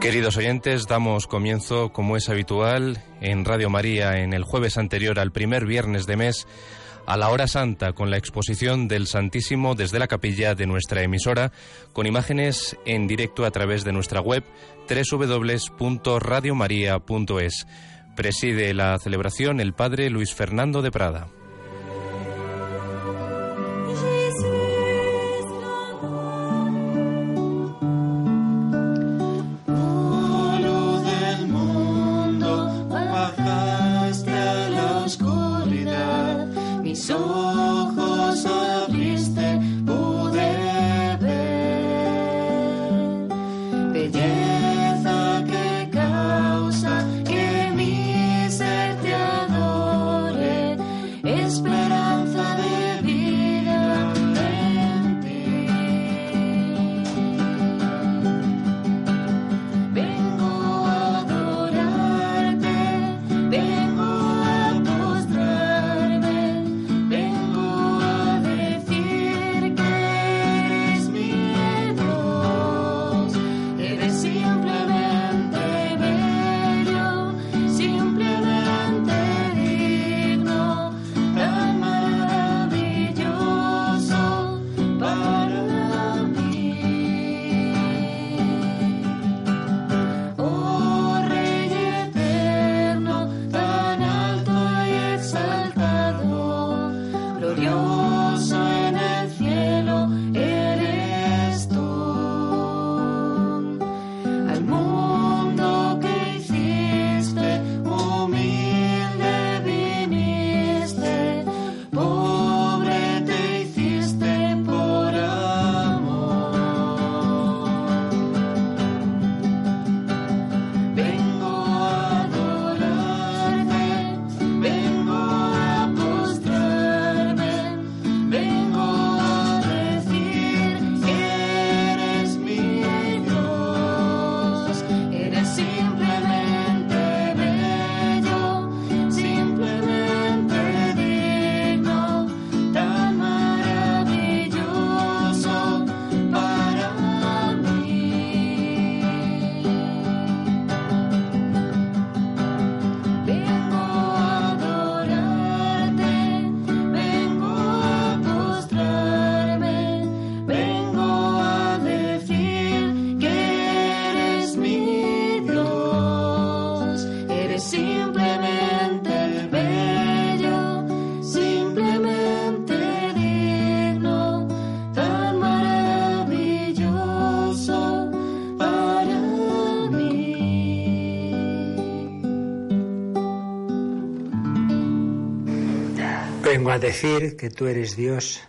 Queridos oyentes, damos comienzo, como es habitual, en Radio María en el jueves anterior al primer viernes de mes, a la hora santa, con la exposición del Santísimo desde la capilla de nuestra emisora, con imágenes en directo a través de nuestra web www.radiomaria.es. Preside la celebración el Padre Luis Fernando de Prada. Decir que tú eres Dios.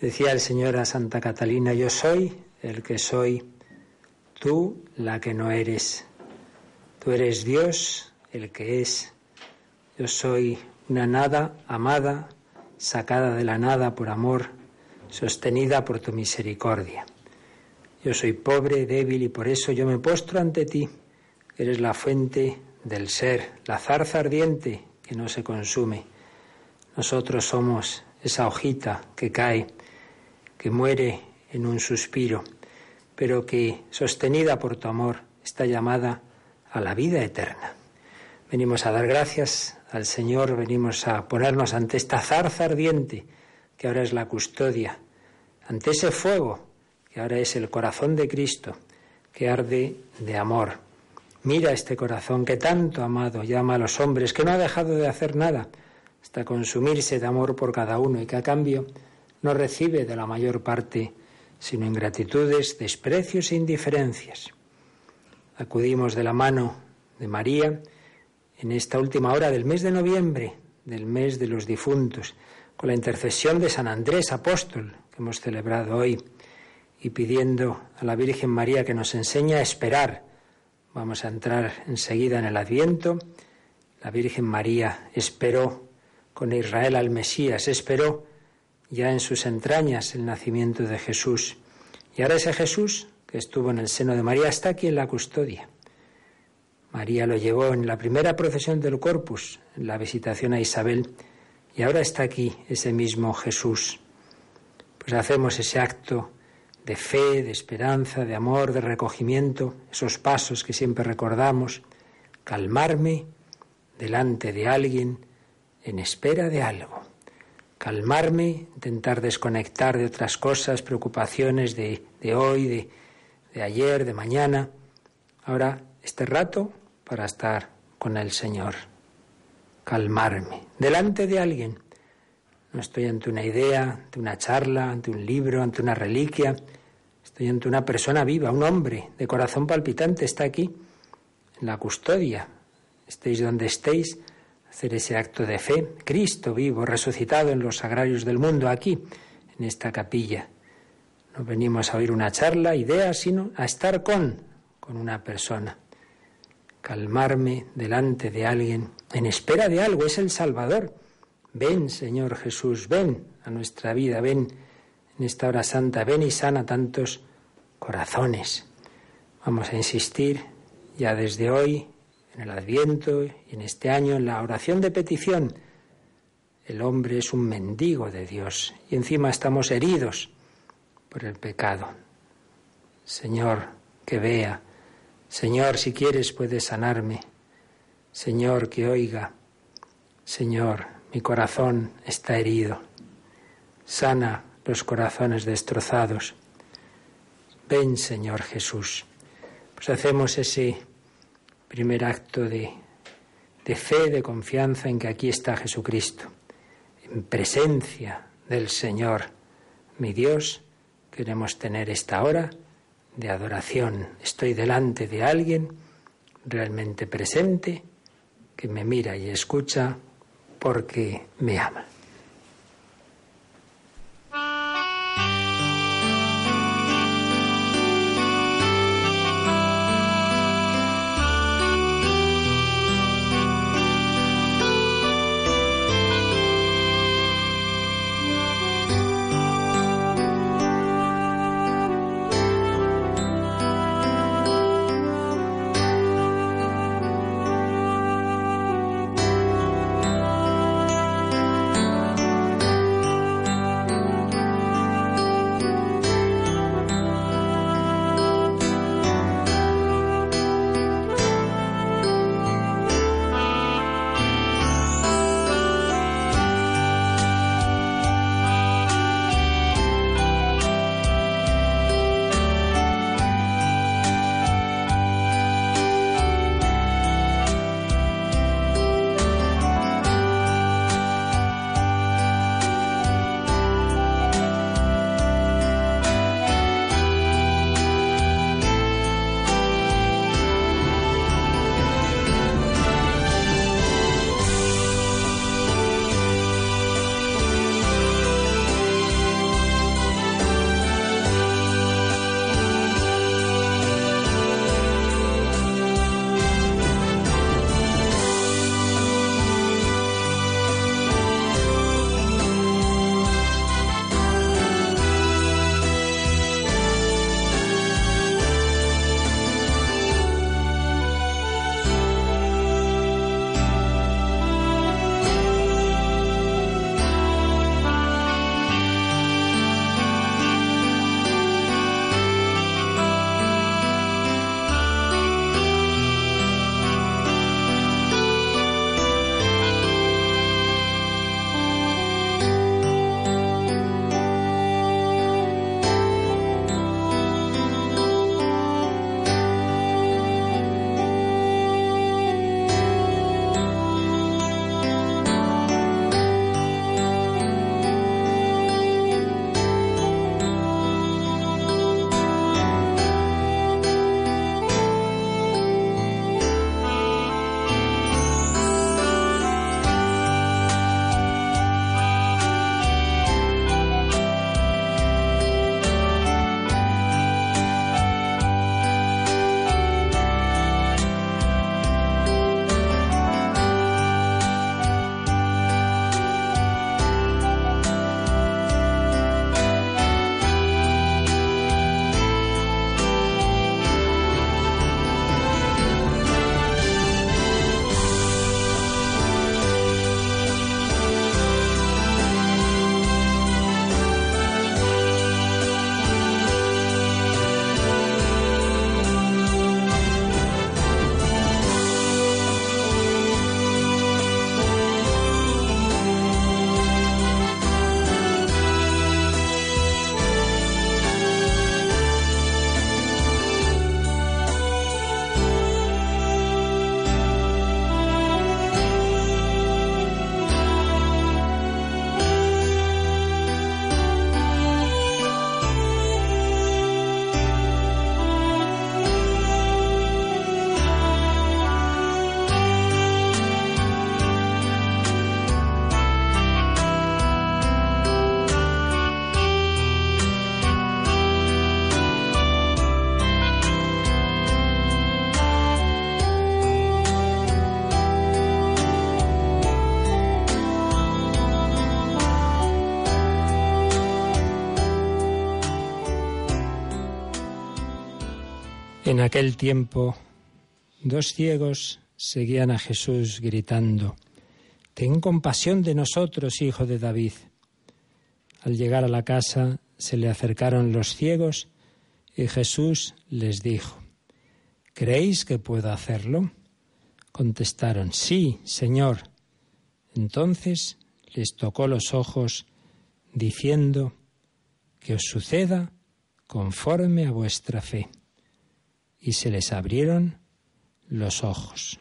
Decía el Señor a Santa Catalina, yo soy el que soy, tú la que no eres. Tú eres Dios el que es. Yo soy una nada amada, sacada de la nada por amor, sostenida por tu misericordia. Yo soy pobre, débil y por eso yo me postro ante ti. Eres la fuente del ser, la zarza ardiente que no se consume. Nosotros somos esa hojita que cae, que muere en un suspiro, pero que, sostenida por tu amor, está llamada a la vida eterna. Venimos a dar gracias al Señor, venimos a ponernos ante esta zarza ardiente, que ahora es la custodia, ante ese fuego, que ahora es el corazón de Cristo, que arde de amor. Mira este corazón que tanto amado llama a los hombres, que no ha dejado de hacer nada, hasta consumirse de amor por cada uno y que a cambio no recibe de la mayor parte sino ingratitudes, desprecios e indiferencias. Acudimos de la mano de María en esta última hora del mes de noviembre, del mes de los difuntos, con la intercesión de San Andrés Apóstol que hemos celebrado hoy y pidiendo a la Virgen María que nos enseñe a esperar. Vamos a entrar enseguida en el Adviento. La Virgen María esperó con Israel al Mesías, esperó ya en sus entrañas el nacimiento de Jesús. Y ahora ese Jesús, que estuvo en el seno de María, está aquí en la custodia. María lo llevó en la primera procesión del Corpus, en la visitación a Isabel, y ahora está aquí ese mismo Jesús. Pues hacemos ese acto de fe, de esperanza, de amor, de recogimiento, esos pasos que siempre recordamos, calmarme delante de alguien en espera de algo, calmarme, intentar desconectar de otras cosas, preocupaciones de, hoy, de, de ayer, de mañana. Ahora, este rato para estar con el Señor, calmarme delante de alguien no estoy ante una idea, ante una charla, ante un libro, ante una reliquia. Estoy ante una persona viva, un hombre de corazón palpitante. Está aquí, en la custodia. Estéis donde estéis, hacer ese acto de fe. Cristo vivo, resucitado en los sagrarios del mundo, aquí, en esta capilla. No venimos a oír una charla, idea, sino a estar con, con una persona. Calmarme delante de alguien, en espera de algo, es el Salvador Ven, Señor Jesús, ven a nuestra vida, ven en esta hora santa, ven y sana tantos corazones. Vamos a insistir ya desde hoy, en el Adviento y en este año, en la oración de petición. El hombre es un mendigo de Dios y encima estamos heridos por el pecado. Señor, que vea. Señor, si quieres puedes sanarme. Señor, que oiga. Señor, mi corazón está herido. Sana los corazones destrozados. Ven, Señor Jesús. Pues hacemos ese primer acto de, de fe, de confianza en que aquí está Jesucristo, en presencia del Señor, mi Dios. Queremos tener esta hora de adoración. Estoy delante de alguien realmente presente que me mira y escucha porque me ama. Aquel tiempo, dos ciegos seguían a Jesús gritando, Ten compasión de nosotros, hijo de David. Al llegar a la casa se le acercaron los ciegos y Jesús les dijo, ¿Creéis que puedo hacerlo? Contestaron, sí, Señor. Entonces les tocó los ojos, diciendo, que os suceda conforme a vuestra fe. Y se les abrieron los ojos.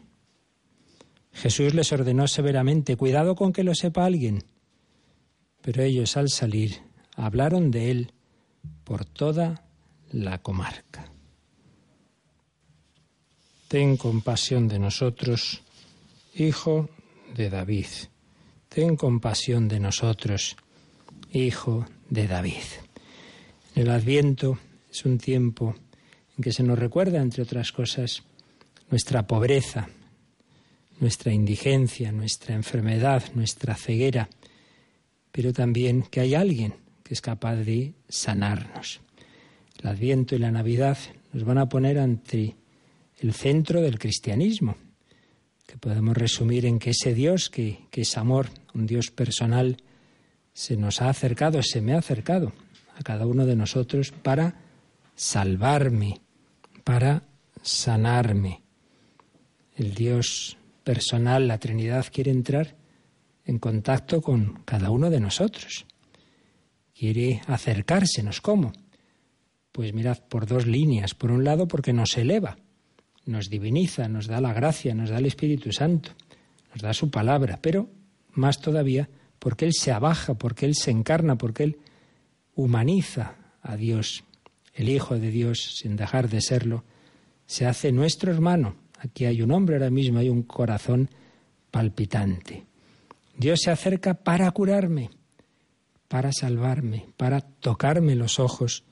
Jesús les ordenó severamente, cuidado con que lo sepa alguien. Pero ellos al salir hablaron de él por toda la comarca. Ten compasión de nosotros, Hijo de David. Ten compasión de nosotros, Hijo de David. El Adviento es un tiempo en que se nos recuerda, entre otras cosas, nuestra pobreza, nuestra indigencia, nuestra enfermedad, nuestra ceguera, pero también que hay alguien que es capaz de sanarnos. El Adviento y la Navidad nos van a poner ante el centro del cristianismo, que podemos resumir en que ese Dios, que, que es amor, un Dios personal, se nos ha acercado, se me ha acercado a cada uno de nosotros para salvarme, para sanarme. El Dios personal, la Trinidad, quiere entrar en contacto con cada uno de nosotros. Quiere acercársenos. ¿Cómo? Pues mirad, por dos líneas. Por un lado, porque nos eleva nos diviniza, nos da la gracia, nos da el Espíritu Santo, nos da su palabra, pero más todavía porque Él se abaja, porque Él se encarna, porque Él humaniza a Dios. El Hijo de Dios, sin dejar de serlo, se hace nuestro hermano. Aquí hay un hombre ahora mismo, hay un corazón palpitante. Dios se acerca para curarme, para salvarme, para tocarme los ojos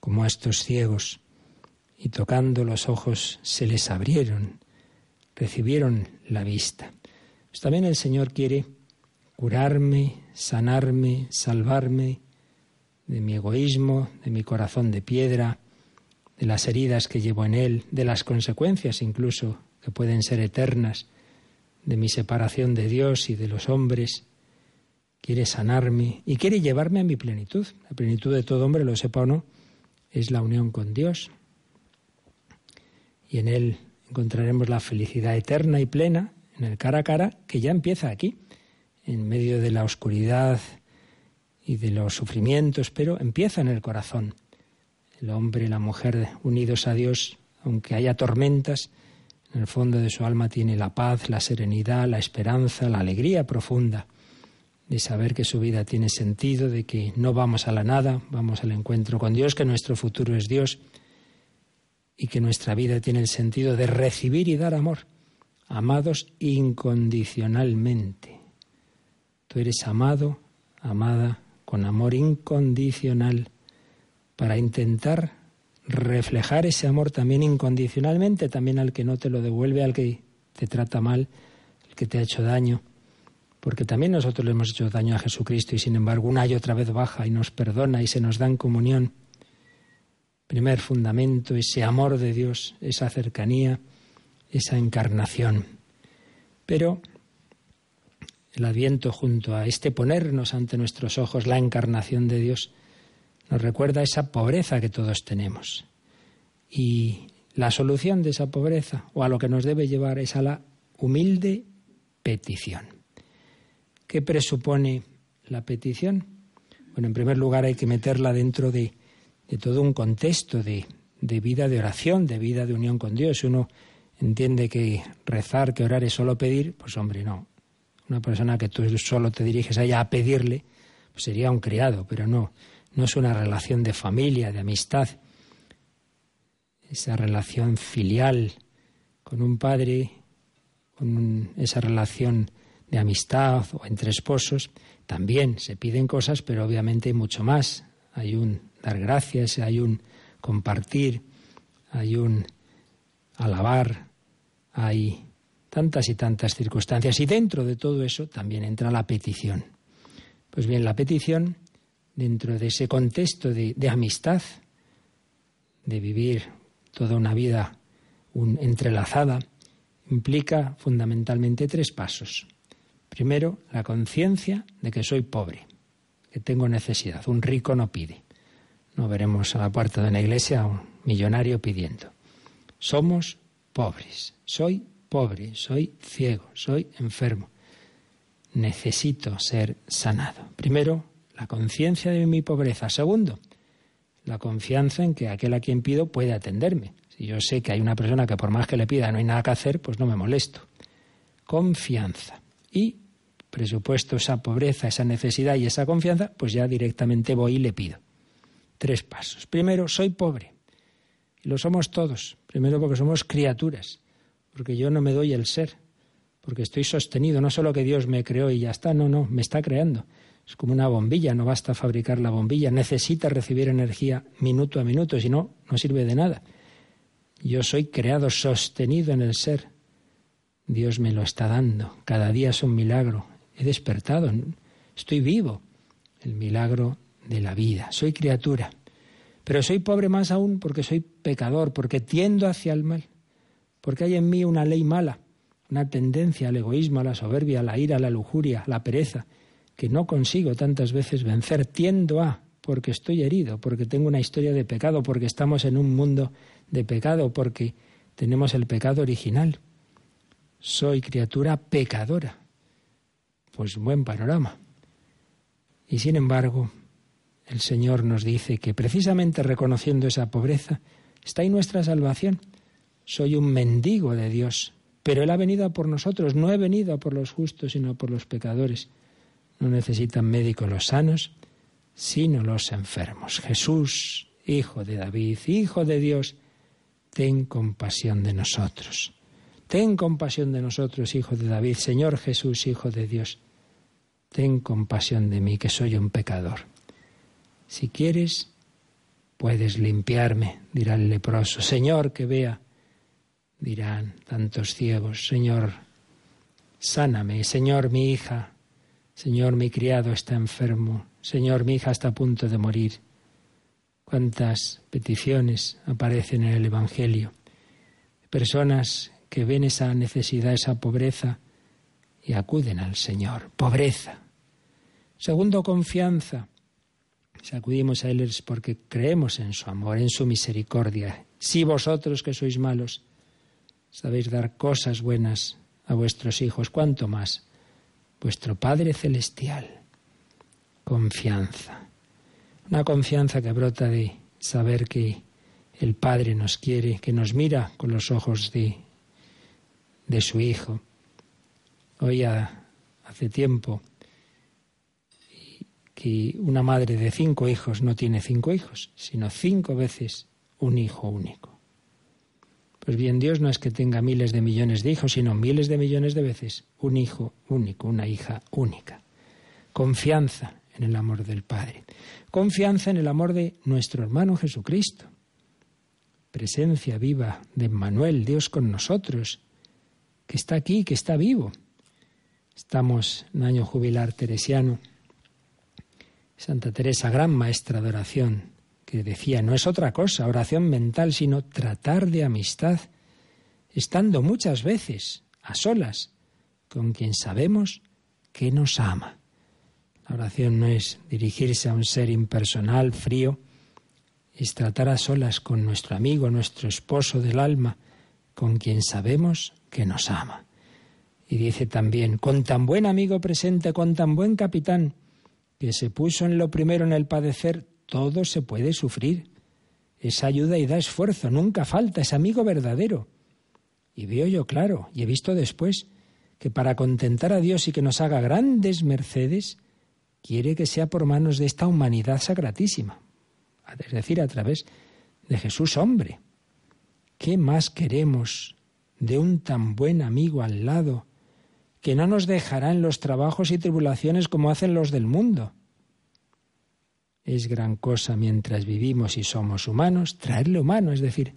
como a estos ciegos y tocando los ojos se les abrieron, recibieron la vista. Pues también el Señor quiere curarme, sanarme, salvarme de mi egoísmo, de mi corazón de piedra, de las heridas que llevo en él, de las consecuencias incluso que pueden ser eternas, de mi separación de Dios y de los hombres. Quiere sanarme y quiere llevarme a mi plenitud. La plenitud de todo hombre, lo sepa o no, es la unión con Dios, y en Él encontraremos la felicidad eterna y plena en el cara a cara que ya empieza aquí, en medio de la oscuridad y de los sufrimientos, pero empieza en el corazón. El hombre y la mujer unidos a Dios, aunque haya tormentas, en el fondo de su alma tiene la paz, la serenidad, la esperanza, la alegría profunda de saber que su vida tiene sentido, de que no vamos a la nada, vamos al encuentro con Dios, que nuestro futuro es Dios y que nuestra vida tiene el sentido de recibir y dar amor, amados incondicionalmente. Tú eres amado, amada, con amor incondicional, para intentar reflejar ese amor también incondicionalmente, también al que no te lo devuelve, al que te trata mal, al que te ha hecho daño. Porque también nosotros le hemos hecho daño a Jesucristo y sin embargo una y otra vez baja y nos perdona y se nos da en comunión primer fundamento, ese amor de Dios, esa cercanía, esa encarnación. Pero el adviento junto a este ponernos ante nuestros ojos la encarnación de Dios nos recuerda esa pobreza que todos tenemos. Y la solución de esa pobreza, o a lo que nos debe llevar, es a la humilde petición. ¿Qué presupone la petición? Bueno, en primer lugar hay que meterla dentro de de todo un contexto de, vida de oración, de vida de unión con Dios. Uno entiende que rezar, que orar es solo pedir, pues hombre, no. Una persona que tú solo te diriges a ella a pedirle, pues sería un criado, pero no, no es una relación de familia, de amistad. Esa relación filial con un padre, con esa relación de amistad o entre esposos, también se piden cosas, pero obviamente hay mucho más. Hay un dar gracias, hay un compartir, hay un alabar, hay tantas y tantas circunstancias. Y dentro de todo eso también entra la petición. Pues bien, la petición, dentro de ese contexto de, amistad, de vivir toda una vida entrelazada, implica fundamentalmente tres pasos. Primero, la conciencia de que soy pobre, que tengo necesidad. Un rico no pide. No veremos a la puerta de una iglesia a un millonario pidiendo. Somos pobres. Soy pobre, soy ciego, soy enfermo. Necesito ser sanado. Primero, la conciencia de mi pobreza. Segundo, la confianza en que aquel a quien pido puede atenderme. Si yo sé que hay una persona que por más que le pida no hay nada que hacer, pues no me molesto. Confianza. Y presupuesto esa pobreza, esa necesidad y esa confianza, pues ya directamente voy y le pido. Tres pasos. Primero, soy pobre. Y lo somos todos. Primero porque somos criaturas, porque yo no me doy el ser, porque estoy sostenido, no solo que Dios me creó y ya está, no, no, me está creando. Es como una bombilla, no basta fabricar la bombilla, necesita recibir energía minuto a minuto, si no, no sirve de nada. Yo soy creado, sostenido en el ser. Dios me lo está dando. Cada día es un milagro. He despertado, estoy vivo. El milagro de la vida. Soy criatura. Pero soy pobre más aún porque soy pecador, porque tiendo hacia el mal, porque hay en mí una ley mala, una tendencia al egoísmo, a la soberbia, a la ira, a la lujuria, a la pereza, que no consigo tantas veces vencer. Tiendo a, porque estoy herido, porque tengo una historia de pecado, porque estamos en un mundo de pecado, porque tenemos el pecado original. Soy criatura pecadora. Pues buen panorama. Y sin embargo, el Señor nos dice que precisamente reconociendo esa pobreza está ahí nuestra salvación. Soy un mendigo de Dios, pero Él ha venido a por nosotros, no he venido por los justos, sino por los pecadores. No necesitan médicos los sanos, sino los enfermos. Jesús, Hijo de David, Hijo de Dios, ten compasión de nosotros. Ten compasión de nosotros, Hijo de David, Señor Jesús, Hijo de Dios. Ten compasión de mí, que soy un pecador. Si quieres, puedes limpiarme, dirá el leproso. Señor, que vea, dirán tantos ciegos. Señor, sáname. Señor, mi hija. Señor, mi criado está enfermo. Señor, mi hija está a punto de morir. Cuántas peticiones aparecen en el Evangelio. Personas que ven esa necesidad, esa pobreza y acuden al Señor. Pobreza. Segundo, confianza. Si acudimos a Él es porque creemos en su amor, en su misericordia. Si vosotros que sois malos sabéis dar cosas buenas a vuestros hijos, ¿cuánto más? Vuestro Padre Celestial. Confianza. Una confianza que brota de saber que el Padre nos quiere, que nos mira con los ojos de, de su Hijo. Hoy hace tiempo que una madre de cinco hijos no tiene cinco hijos, sino cinco veces un hijo único. Pues bien, Dios no es que tenga miles de millones de hijos, sino miles de millones de veces un hijo único, una hija única. Confianza en el amor del Padre. Confianza en el amor de nuestro hermano Jesucristo. Presencia viva de Emmanuel, Dios con nosotros, que está aquí, que está vivo. Estamos en año jubilar teresiano Santa Teresa, gran maestra de oración, que decía, no es otra cosa, oración mental, sino tratar de amistad, estando muchas veces a solas con quien sabemos que nos ama. La oración no es dirigirse a un ser impersonal, frío, es tratar a solas con nuestro amigo, nuestro esposo del alma, con quien sabemos que nos ama. Y dice también, con tan buen amigo presente, con tan buen capitán, que se puso en lo primero en el padecer, todo se puede sufrir. Es ayuda y da esfuerzo, nunca falta, es amigo verdadero. Y veo yo claro, y he visto después, que para contentar a Dios y que nos haga grandes mercedes, quiere que sea por manos de esta humanidad sagratísima, es decir, a través de Jesús hombre. ¿Qué más queremos de un tan buen amigo al lado que no nos dejará en los trabajos y tribulaciones como hacen los del mundo. Es gran cosa mientras vivimos y somos humanos, traerle humano, es decir,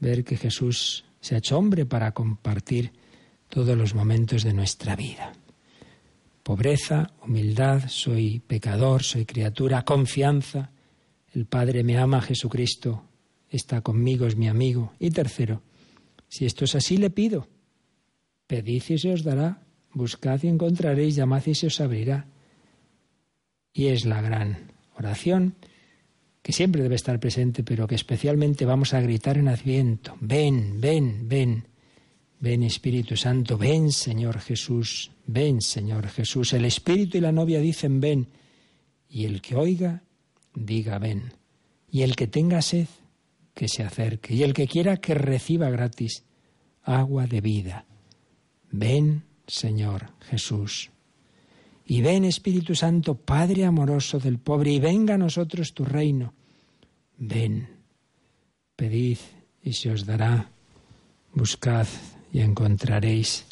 ver que Jesús se ha hecho hombre para compartir todos los momentos de nuestra vida. Pobreza, humildad, soy pecador, soy criatura, confianza, el Padre me ama, Jesucristo está conmigo, es mi amigo. Y tercero, si esto es así, le pido. Pedid y se os dará, buscad y encontraréis, llamad y se os abrirá. Y es la gran oración que siempre debe estar presente, pero que especialmente vamos a gritar en Adviento. Ven, ven, ven. Ven Espíritu Santo, ven Señor Jesús, ven Señor Jesús. El Espíritu y la novia dicen ven, y el que oiga, diga ven. Y el que tenga sed, que se acerque, y el que quiera que reciba gratis agua de vida. Ven, Señor Jesús. Y ven, Espíritu Santo, Padre amoroso del pobre, y venga a nosotros tu reino. Ven, pedid y se os dará, buscad y encontraréis,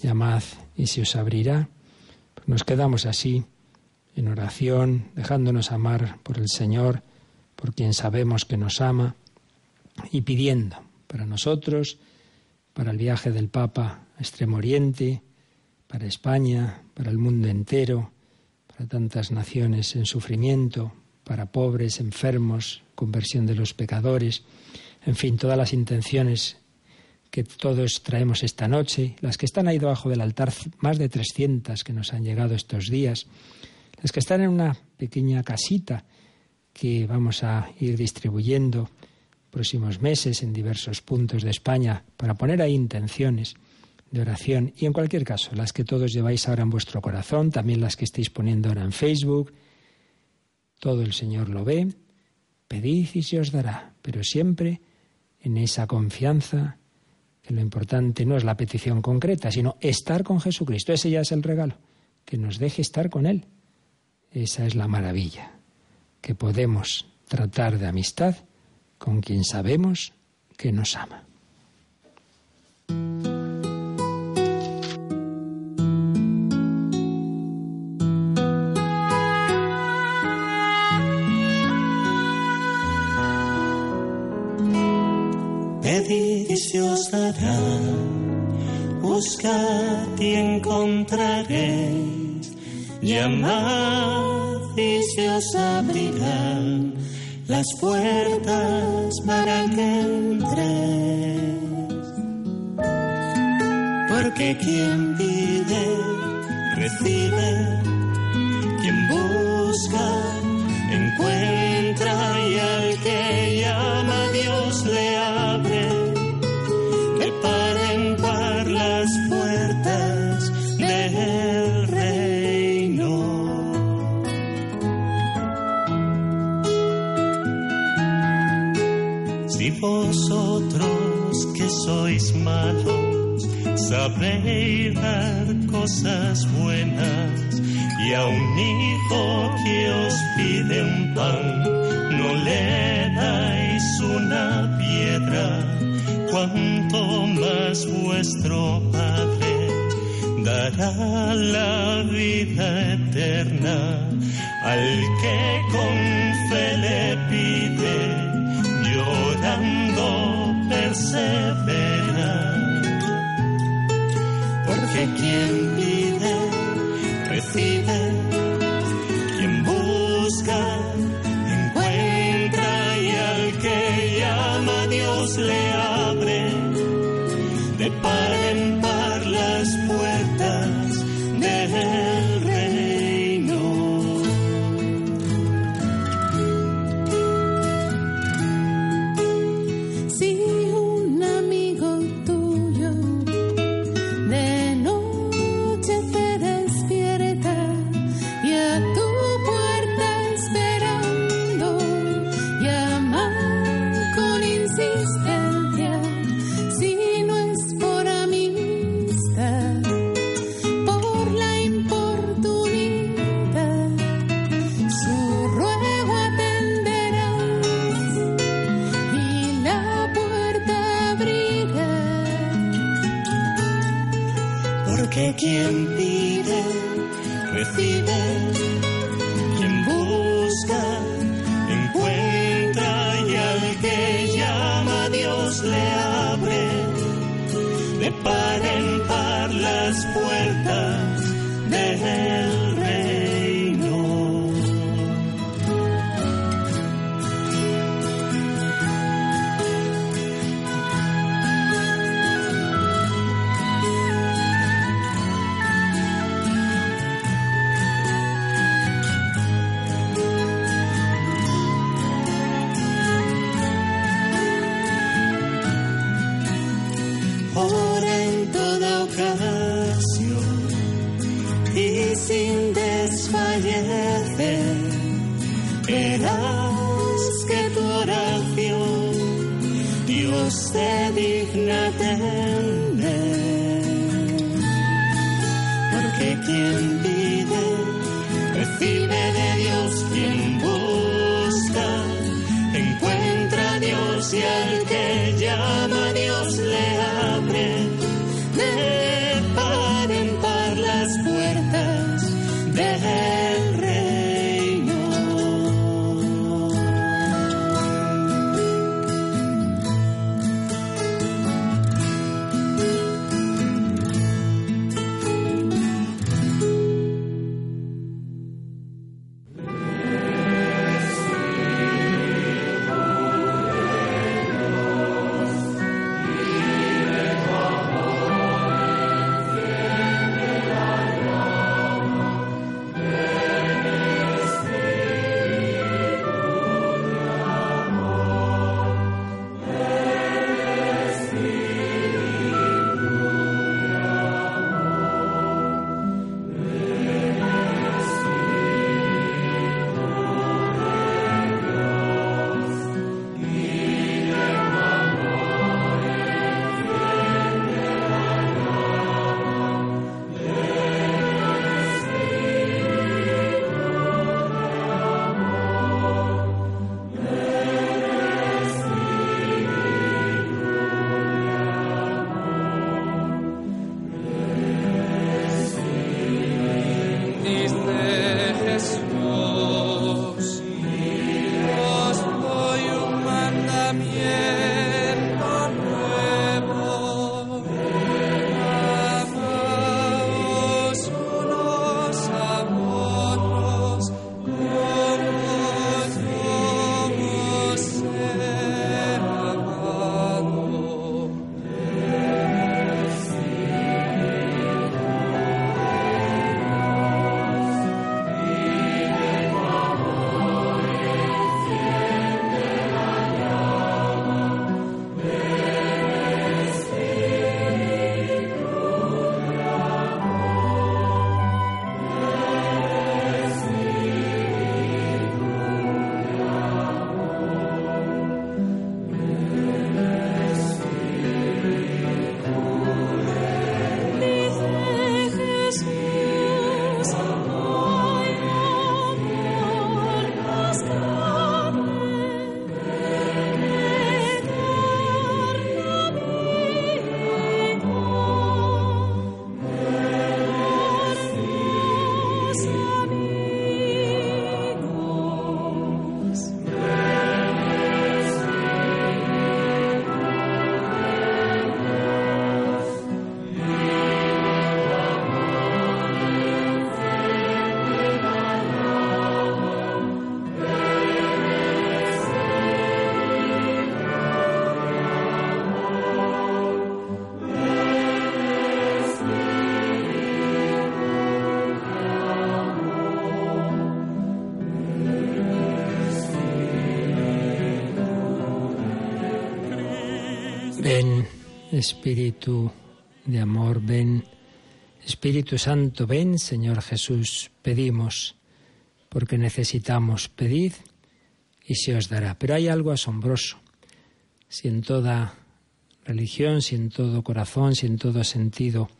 llamad y se os abrirá. Pues nos quedamos así, en oración, dejándonos amar por el Señor, por quien sabemos que nos ama, y pidiendo para nosotros, para el viaje del Papa a Extremo Oriente, para España, para el mundo entero, para tantas naciones en sufrimiento, para pobres, enfermos, conversión de los pecadores, en fin, todas las intenciones que todos traemos esta noche, las que están ahí debajo del altar, más de 300 que nos han llegado estos días, las que están en una pequeña casita que vamos a ir distribuyendo próximos meses en diversos puntos de España para poner ahí intenciones de oración y en cualquier caso las que todos lleváis ahora en vuestro corazón, también las que estáis poniendo ahora en Facebook, todo el Señor lo ve, pedid y se os dará, pero siempre en esa confianza que lo importante no es la petición concreta, sino estar con Jesucristo. Ese ya es el regalo, que nos deje estar con Él. Esa es la maravilla, que podemos tratar de amistad con quien sabemos que nos ama. Pedid y se os dará, buscad y encontraréis, llamad y se os abrirán las puertas para que entres. Porque quien pide, recibe, quien busca, encuentra y al que malos sabéis dar cosas buenas. Y a un hijo que os pide un pan no le dais una piedra, cuanto más vuestro Padre dará la vida eterna. Al que con fe le pide, llorando persevera. Porque Espíritu de amor, ven, Espíritu Santo, ven, Señor Jesús, pedimos, porque necesitamos, pedid y se os dará. Pero hay algo asombroso. Si en toda religión, si en todo corazón, si en todo sentido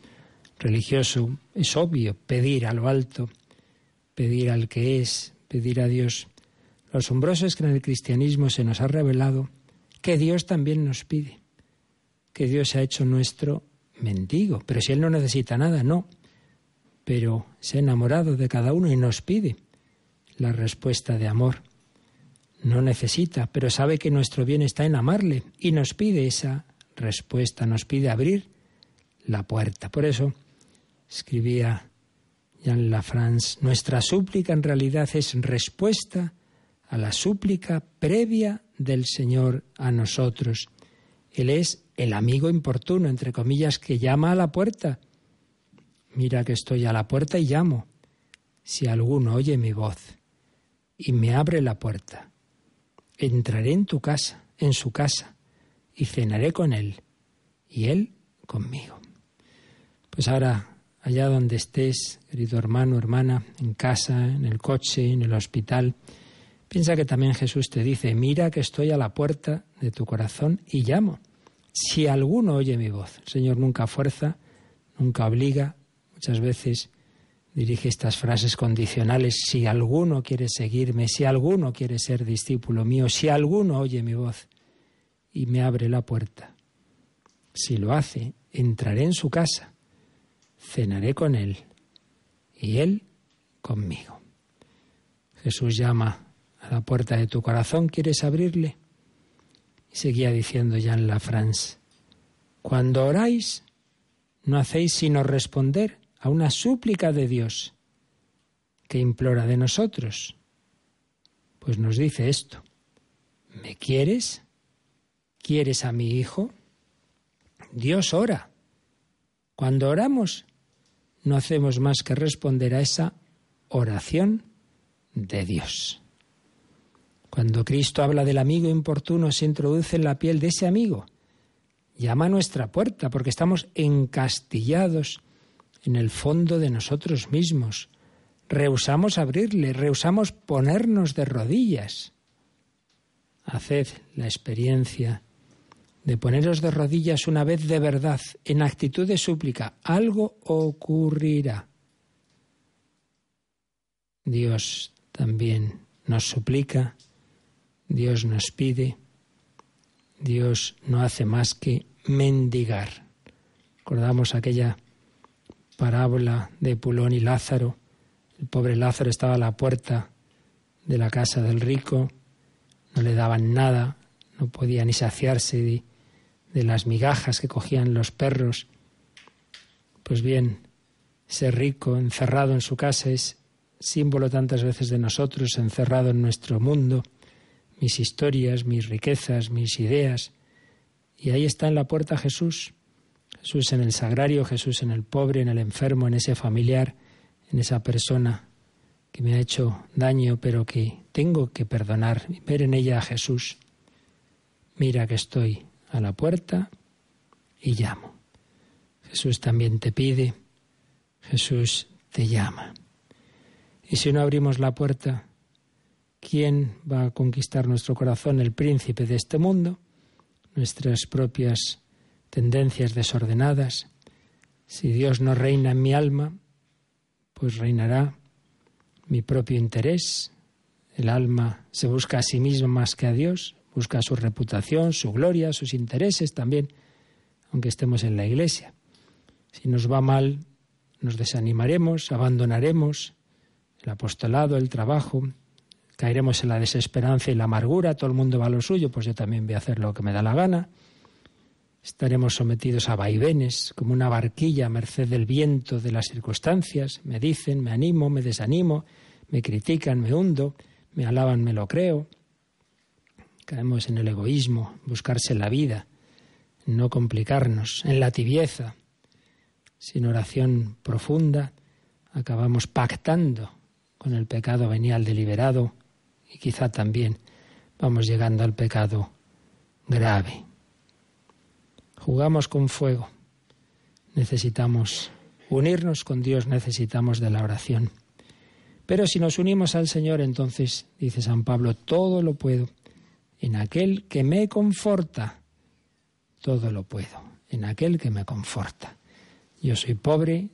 religioso es obvio pedir a lo alto, pedir al que es, pedir a Dios, lo asombroso es que en el cristianismo se nos ha revelado que Dios también nos pide que Dios se ha hecho nuestro mendigo. Pero si Él no necesita nada, no. Pero se ha enamorado de cada uno y nos pide la respuesta de amor. No necesita, pero sabe que nuestro bien está en amarle y nos pide esa respuesta, nos pide abrir la puerta. Por eso escribía Jean Lafrance, nuestra súplica en realidad es respuesta a la súplica previa del Señor a nosotros. Él es el amigo importuno, entre comillas, que llama a la puerta. Mira que estoy a la puerta y llamo. Si alguno oye mi voz y me abre la puerta, entraré en tu casa, en su casa, y cenaré con él, y él conmigo. Pues ahora, allá donde estés, querido hermano, hermana, en casa, en el coche, en el hospital, Piensa que también Jesús te dice, mira que estoy a la puerta de tu corazón y llamo. Si alguno oye mi voz, el Señor nunca fuerza, nunca obliga, muchas veces dirige estas frases condicionales, si alguno quiere seguirme, si alguno quiere ser discípulo mío, si alguno oye mi voz y me abre la puerta. Si lo hace, entraré en su casa, cenaré con él y él conmigo. Jesús llama a la puerta de tu corazón, ¿quieres abrirle? Seguía diciendo Jean Lafrance, cuando oráis, no hacéis sino responder a una súplica de Dios que implora de nosotros. Pues nos dice esto, ¿me quieres? ¿Quieres a mi hijo? Dios ora. Cuando oramos, no hacemos más que responder a esa oración de Dios. Cuando Cristo habla del amigo importuno, se introduce en la piel de ese amigo. Llama a nuestra puerta porque estamos encastillados en el fondo de nosotros mismos. Rehusamos abrirle, rehusamos ponernos de rodillas. Haced la experiencia de poneros de rodillas una vez de verdad, en actitud de súplica. Algo ocurrirá. Dios también nos suplica, Dios nos pide, Dios no hace más que mendigar. Recordamos aquella parábola de Pulón y Lázaro. El pobre Lázaro estaba a la puerta de la casa del rico, no le daban nada, no podía ni saciarse de, las migajas que cogían los perros. Pues bien, ese rico encerrado en su casa es símbolo tantas veces de nosotros, encerrado en nuestro mundo, mis historias, mis riquezas, mis ideas. Y ahí está en la puerta Jesús, Jesús en el sagrario, Jesús en el pobre, en el enfermo, en ese familiar, en esa persona que me ha hecho daño, pero que tengo que perdonar, ver en ella a Jesús. Mira que estoy a la puerta y llamo. Jesús también te pide, Jesús te llama. Y si no abrimos la puerta, ¿quién va a conquistar nuestro corazón? El príncipe de este mundo, nuestras propias tendencias desordenadas. Si Dios no reina en mi alma, pues reinará mi propio interés. El alma se busca a sí misma más que a Dios, busca su reputación, su gloria, sus intereses también, aunque estemos en la iglesia. Si nos va mal, nos desanimaremos, abandonaremos el apostolado, el trabajo, caeremos en la desesperanza y la amargura, todo el mundo va a lo suyo, pues yo también voy a hacer lo que me da la gana. Estaremos sometidos a vaivenes, como una barquilla a merced del viento de las circunstancias. Me dicen, me animo, me desanimo, me critican, me hundo, me alaban, me lo creo. Caemos en el egoísmo, buscarse la vida, no complicarnos, en la tibieza. Sin oración profunda, acabamos pactando con el pecado venial deliberado y quizá también vamos llegando al pecado grave. Jugamos con fuego. Necesitamos unirnos con Dios, necesitamos de la oración. Pero si nos unimos al Señor, entonces, dice San Pablo, todo lo puedo en aquel que me conforta. Todo lo puedo en aquel que me conforta. Yo soy pobre,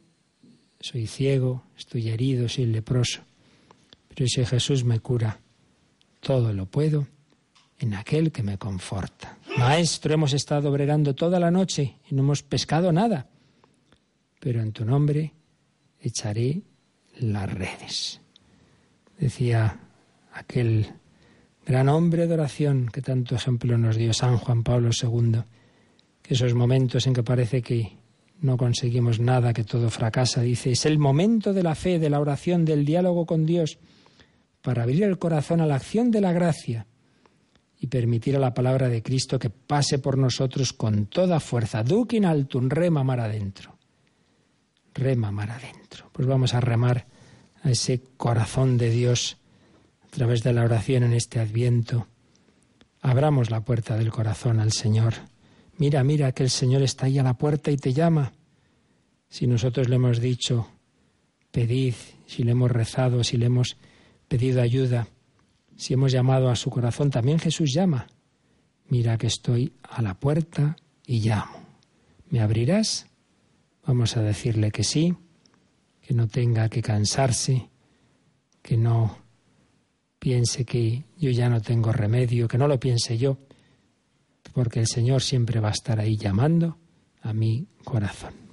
soy ciego, estoy herido, soy leproso. Pero si Jesús me cura, todo lo puedo en aquel que me conforta. Maestro, hemos estado bregando toda la noche y no hemos pescado nada, pero en tu nombre echaré las redes. Decía aquel gran hombre de oración que tanto ejemplo nos dio San Juan Pablo II, que esos momentos en que parece que no conseguimos nada, que todo fracasa, dice, es el momento de la fe, de la oración, del diálogo con Dios, para abrir el corazón a la acción de la gracia y permitir a la palabra de Cristo que pase por nosotros con toda fuerza. Duquin altum, rema mar adentro. Rema mar adentro. Pues vamos a remar a ese corazón de Dios a través de la oración en este adviento. Abramos la puerta del corazón al Señor. Mira, mira que el Señor está ahí a la puerta y te llama. Si nosotros le hemos dicho, pedid, si le hemos rezado, si le hemos pedido ayuda, si hemos llamado a su corazón, también Jesús llama. Mira que estoy a la puerta y llamo. ¿Me abrirás? Vamos a decirle que sí, que no tenga que cansarse, que no piense que yo ya no tengo remedio, que no lo piense yo, porque el Señor siempre va a estar ahí llamando a mi corazón.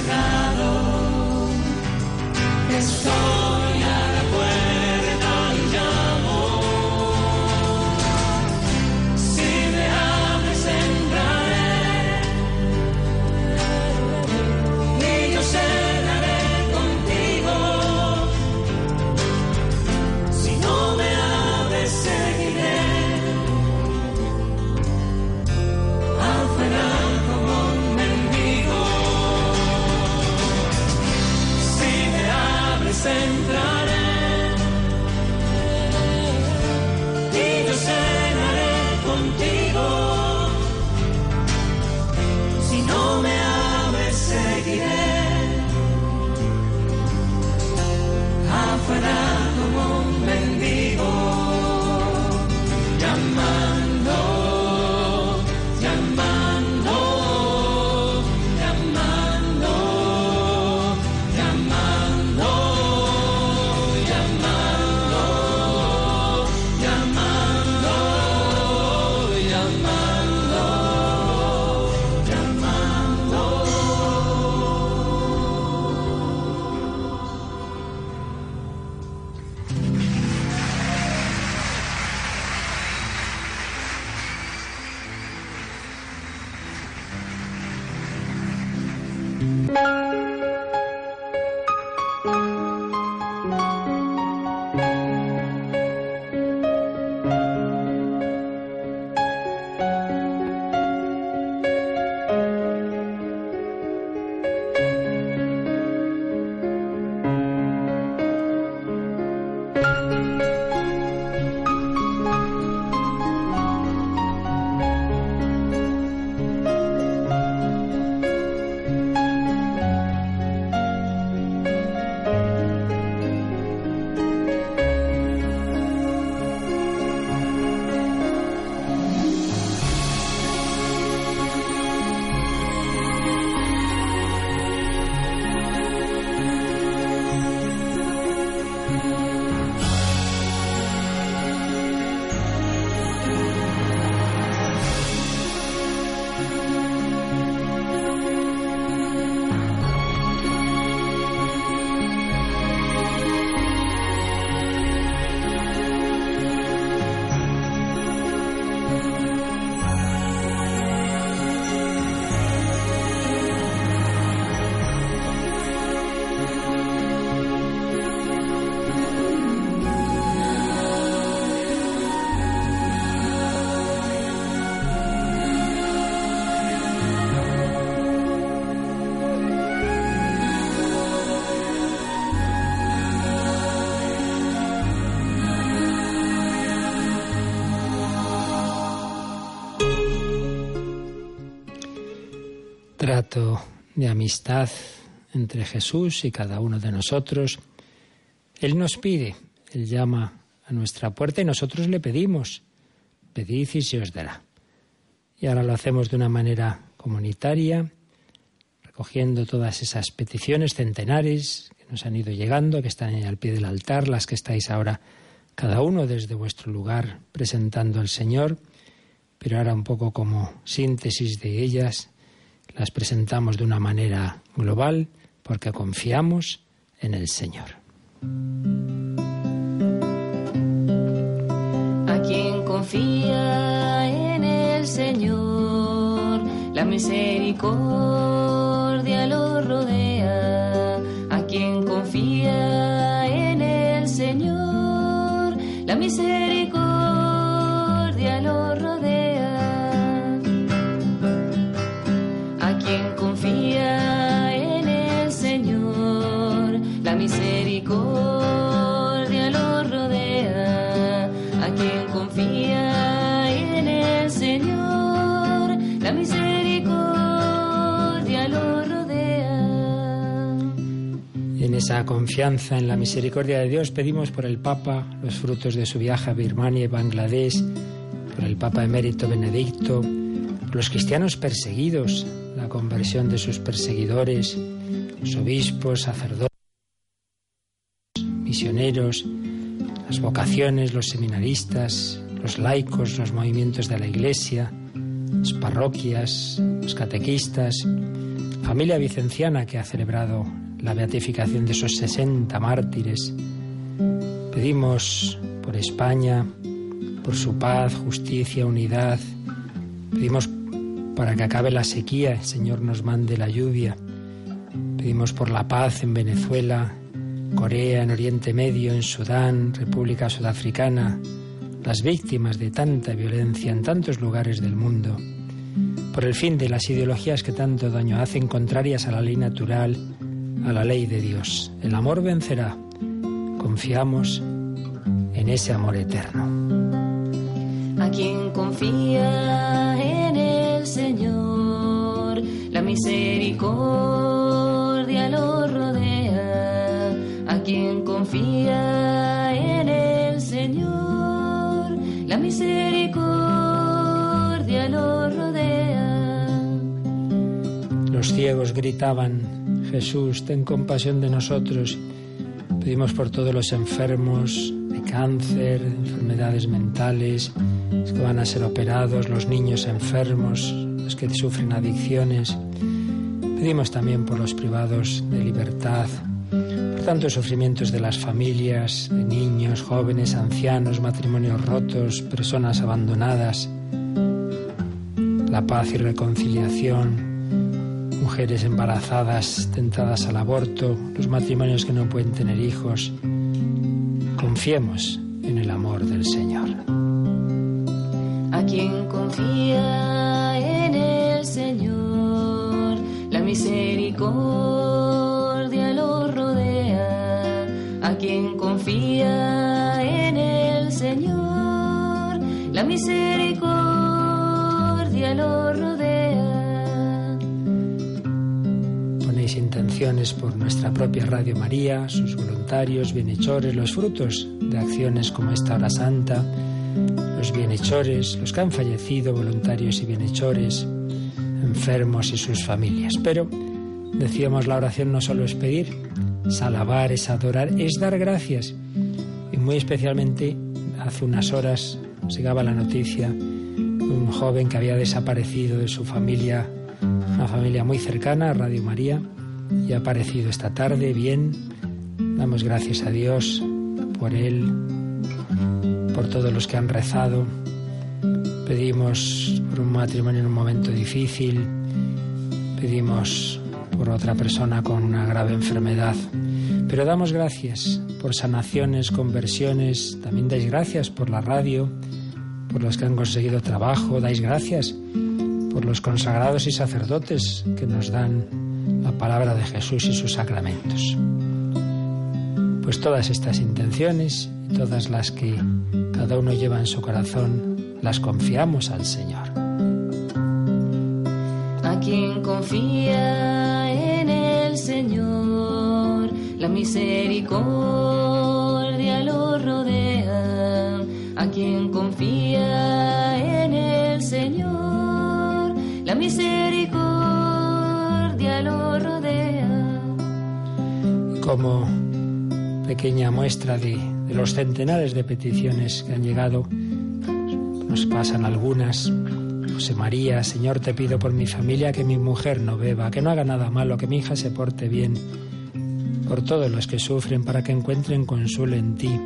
sanar. Trato de amistad entre Jesús y cada uno de nosotros. Él nos pide, Él llama a nuestra puerta y nosotros le pedimos, pedid y se os dará. Y ahora lo hacemos de una manera comunitaria, recogiendo todas esas peticiones centenares que nos han ido llegando, que están al pie del altar, las que estáis ahora cada uno desde vuestro lugar presentando al Señor, pero ahora un poco como síntesis de ellas, las presentamos de una manera global porque confiamos en el Señor. A quien confía en el Señor, la misericordia lo rodea. A quien confía en el Señor, la misericordia Confianza en la misericordia de Dios pedimos por el Papa los frutos de su viaje a Birmania y Bangladesh, por el Papa emérito Benedicto, los cristianos perseguidos, la conversión de sus perseguidores, los obispos, sacerdotes, misioneros, las vocaciones, los seminaristas, los laicos, los movimientos de la Iglesia, las parroquias, los catequistas, familia vicenciana que ha celebrado la beatificación de esos 60 mártires. Pedimos por España, por su paz, justicia, unidad. Pedimos para que acabe la sequía, el Señor nos mande la lluvia. Pedimos por la paz en Venezuela, Corea, en Oriente Medio, en Sudán, República Sudafricana, las víctimas de tanta violencia en tantos lugares del mundo, por el fin de las ideologías que tanto daño hacen contrarias a la ley natural, a la ley de Dios. El amor vencerá. Confiamos en ese amor eterno. A quien confía en el Señor, la misericordia lo rodea. A quien confía en el Señor, la misericordia lo rodea. Los ciegos gritaban, Jesús, ten compasión de nosotros. Pedimos por todos los enfermos de cáncer, de enfermedades mentales, los que van a ser operados, los niños enfermos, los que sufren adicciones. Pedimos también por los privados de libertad, por tantos sufrimientos de las familias, de niños, jóvenes, ancianos, matrimonios rotos, personas abandonadas, la paz y reconciliación, mujeres embarazadas tentadas al aborto, los matrimonios que no pueden tener hijos. Confiemos en el amor del Señor. A quien confía en el Señor, la misericordia lo rodea. A quien confía en el Señor, la misericordia lo rodea. Intenciones por nuestra propia Radio María, sus voluntarios, bienhechores, los frutos de acciones como esta hora santa, los bienhechores, los que han fallecido, voluntarios y bienhechores, enfermos y sus familias. Pero decíamos la oración no solo es pedir, es alabar, es adorar, es dar gracias. Y muy especialmente hace unas horas llegaba la noticia un joven que había desaparecido de su familia, una familia muy cercana a Radio María, y ha aparecido esta tarde bien. Damos gracias a Dios por él, por todos los que han rezado. Pedimos por un matrimonio en un momento difícil. Pedimos por otra persona con una grave enfermedad. Pero damos gracias por sanaciones, conversiones. También dais gracias por la radio, por los que han conseguido trabajo. Dais gracias por los consagrados y sacerdotes que nos dan la palabra de Jesús y sus sacramentos. Pues todas estas intenciones y todas las que cada uno lleva en su corazón, las confiamos al Señor. A quien confía en el Señor, la misericordia lo rodea. A quien confía en el Señor, Como pequeña muestra de, de los centenares de peticiones que han llegado, nos pasan algunas. José María, Señor, te pido por mi familia que mi mujer no beba, que no haga nada malo, que mi hija se porte bien, por todos los que sufren, para que encuentren consuelo en ti.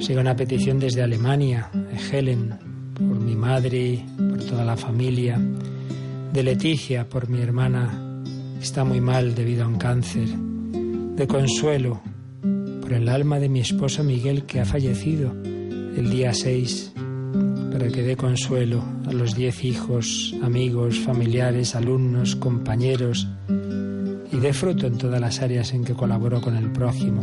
Sigue una petición desde Alemania, de Helen, por mi madre, por toda la familia, de Leticia, por mi hermana, que está muy mal debido a un cáncer, de Consuelo, por el alma de mi esposo Miguel, que ha fallecido el día 6 para que dé consuelo a los diez hijos, amigos, familiares, alumnos, compañeros y dé fruto en todas las áreas en que colaboró con el prójimo.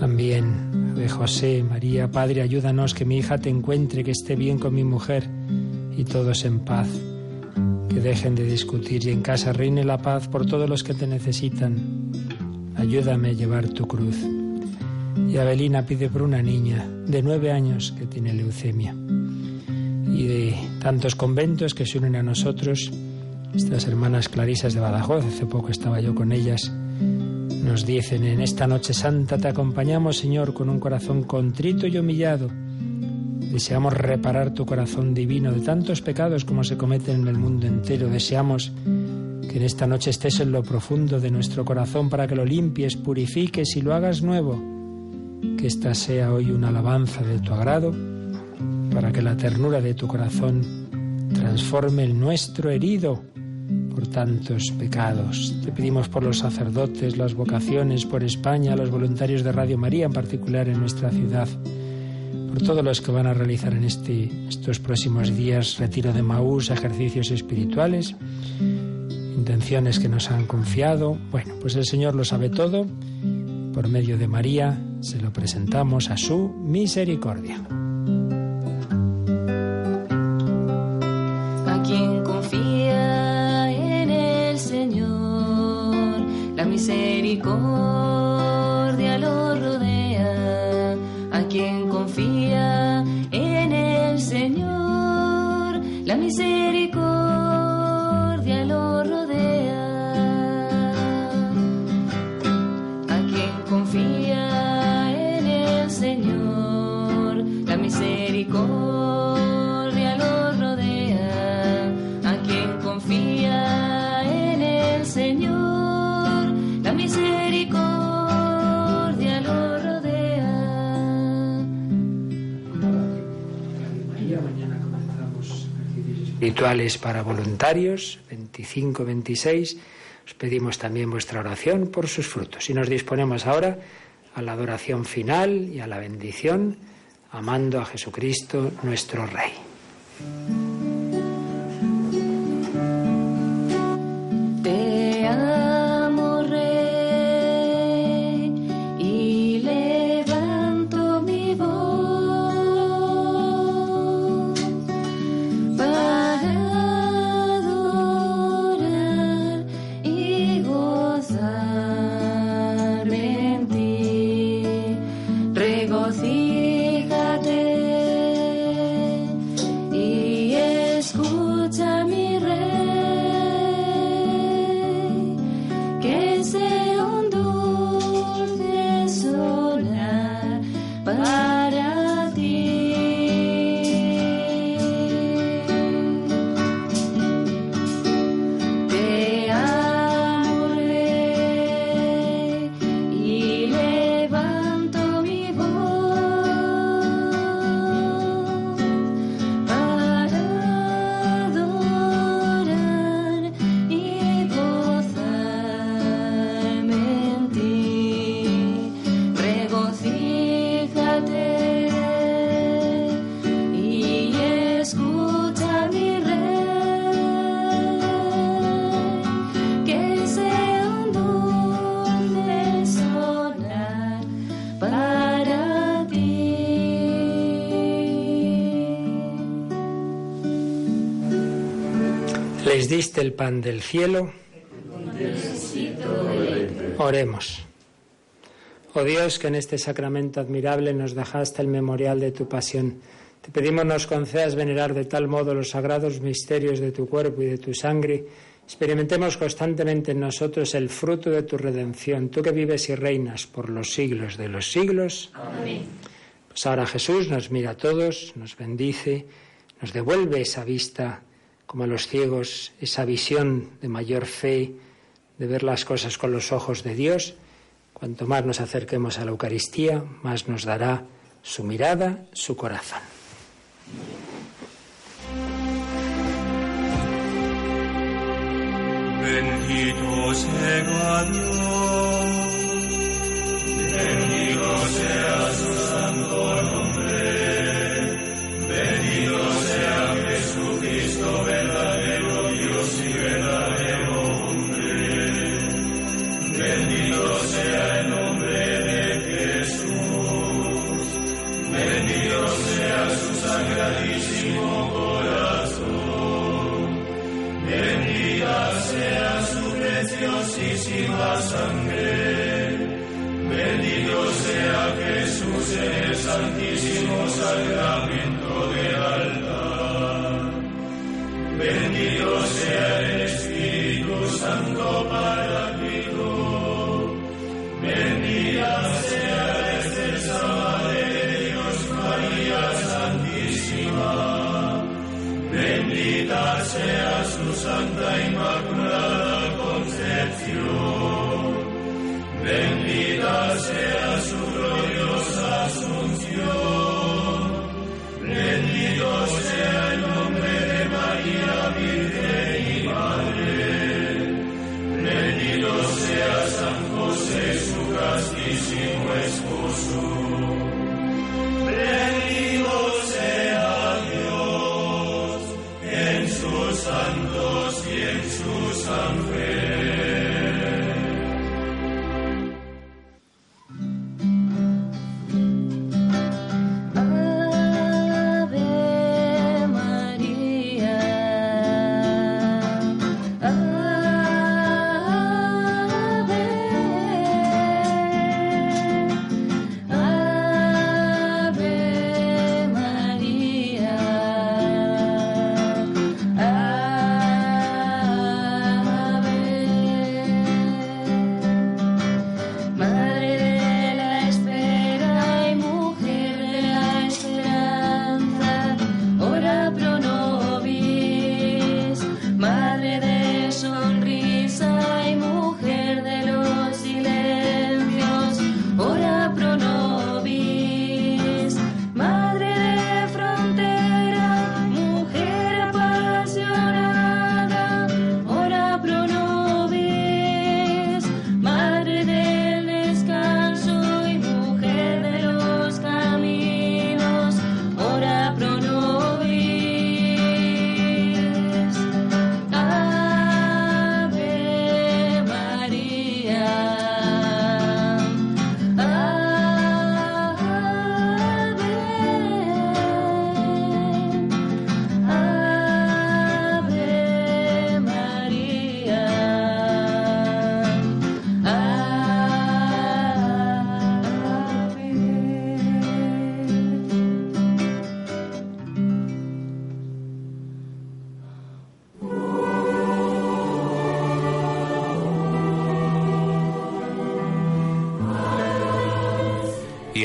También de José, María, Padre, ayúdanos que mi hija te encuentre, que esté bien con mi mujer y todos en paz. Que dejen de discutir y en casa reine la paz por todos los que te necesitan. Ayúdame a llevar tu cruz. Y Abelina pide por una niña de nueve años que tiene leucemia. Y de tantos conventos que se unen a nosotros, estas hermanas clarisas de Badajoz, hace poco estaba yo con ellas, nos dicen, en esta noche santa te acompañamos, Señor, con un corazón contrito y humillado. Deseamos reparar tu corazón divino de tantos pecados como se cometen en el mundo entero. Deseamos en esta noche estés en lo profundo de nuestro corazón para que lo limpies, purifiques y lo hagas nuevo que esta sea hoy una alabanza de tu agrado, para que la ternura de tu corazón transforme el nuestro herido por tantos pecados. Te pedimos por los sacerdotes, las vocaciones, por España, los voluntarios de Radio María, en particular en nuestra ciudad, por todos los que van a realizar en este, estos próximos días retiro de Maús, ejercicios espirituales, intenciones que nos han confiado. Bueno, pues el Señor lo sabe todo. Por medio de María se lo presentamos a su misericordia. A quien confía en el Señor, la misericordia lo rodea. A quien confía en el Señor, la misericordia Para voluntarios, 25-26. Os pedimos también vuestra oración por sus frutos. Y nos disponemos ahora a la adoración final y a la bendición, amando a Jesucristo nuestro Rey. Diste el pan del cielo. Oremos. Oh Dios, que en este sacramento admirable nos dejaste el memorial de tu pasión. Te pedimos nos concedas venerar de tal modo los sagrados misterios de tu cuerpo y de tu sangre. Experimentemos constantemente en nosotros el fruto de tu redención, tú que vives y reinas por los siglos de los siglos. Amén. Pues ahora Jesús nos mira a todos, nos bendice, nos devuelve esa vista como a los ciegos, esa visión de mayor fe, de ver las cosas con los ojos de Dios. Cuanto más nos acerquemos a la Eucaristía, más nos dará su mirada, su corazón. Bendito sea Dios, bendito sea sacramento del altar, bendito sea el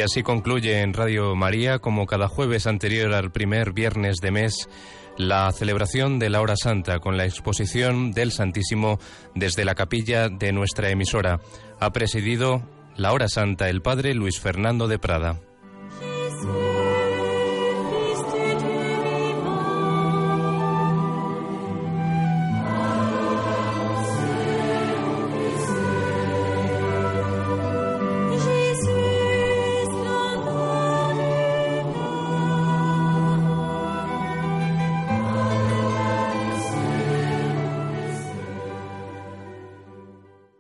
así concluye en Radio María, como cada jueves anterior al primer viernes de mes, la celebración de la Hora Santa con la exposición del Santísimo desde la capilla de nuestra emisora. Ha presidido la Hora Santa el Padre Luis Fernando de Prada.